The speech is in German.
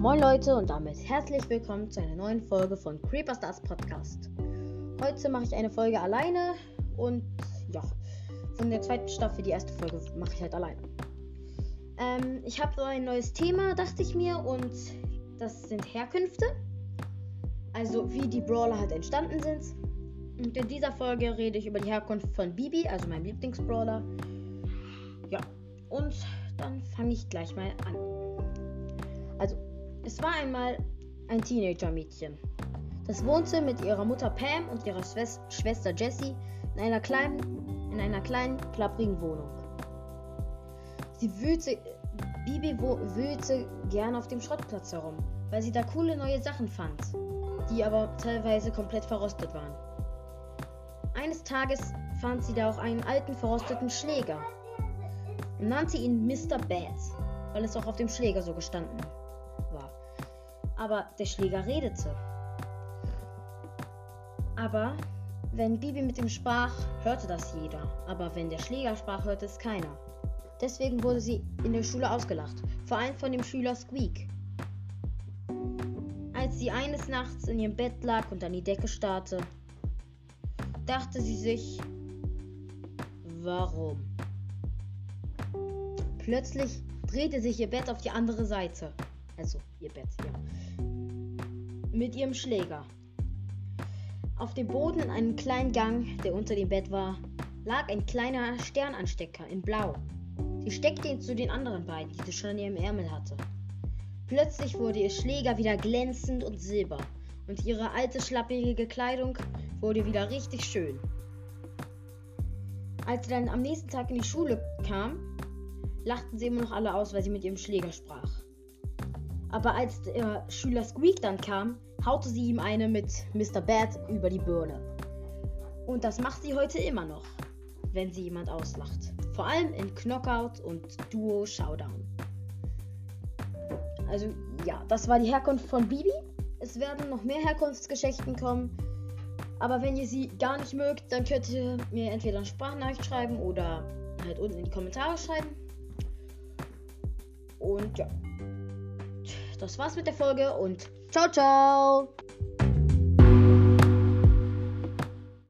Moin Leute und damit herzlich willkommen zu einer neuen Folge von Creeperstars Podcast. Heute mache ich eine Folge alleine und ja, von der zweiten Staffel die erste Folge mache ich halt alleine. Ähm, ich habe so ein neues Thema, dachte ich mir, und das sind Herkünfte. Also wie die Brawler halt entstanden sind. Und in dieser Folge rede ich über die Herkunft von Bibi, also meinem Lieblingsbrawler. Ja, und dann fange ich gleich mal an. Es war einmal ein Teenager-Mädchen. Das wohnte mit ihrer Mutter Pam und ihrer Schwes Schwester Jessie in einer kleinen, in einer kleinen, klapprigen Wohnung. Sie wühlte, Bibi wühlte gern auf dem Schrottplatz herum, weil sie da coole neue Sachen fand, die aber teilweise komplett verrostet waren. Eines Tages fand sie da auch einen alten verrosteten Schläger und nannte ihn Mr. Bad, weil es auch auf dem Schläger so gestanden war. Aber der Schläger redete. Aber wenn Bibi mit ihm sprach, hörte das jeder. Aber wenn der Schläger sprach, hörte es keiner. Deswegen wurde sie in der Schule ausgelacht, vor allem von dem Schüler Squeak. Als sie eines Nachts in ihrem Bett lag und an die Decke starrte, dachte sie sich, warum? Plötzlich drehte sich ihr Bett auf die andere Seite. Also ihr Bett, ja. Mit ihrem Schläger. Auf dem Boden in einem kleinen Gang, der unter dem Bett war, lag ein kleiner Sternanstecker in Blau. Sie steckte ihn zu den anderen beiden, die sie schon in ihrem Ärmel hatte. Plötzlich wurde ihr Schläger wieder glänzend und silber und ihre alte schlappige Kleidung wurde wieder richtig schön. Als sie dann am nächsten Tag in die Schule kam, lachten sie immer noch alle aus, weil sie mit ihrem Schläger sprach. Aber als der Schüler Squeak dann kam, haute sie ihm eine mit Mr. Bad über die Birne. Und das macht sie heute immer noch, wenn sie jemand auslacht. Vor allem in Knockout und Duo Showdown. Also ja, das war die Herkunft von Bibi. Es werden noch mehr Herkunftsgeschichten kommen. Aber wenn ihr sie gar nicht mögt, dann könnt ihr mir entweder eine Sprachnachricht schreiben oder halt unten in die Kommentare schreiben. Und ja das war's mit der Folge und ciao, ciao!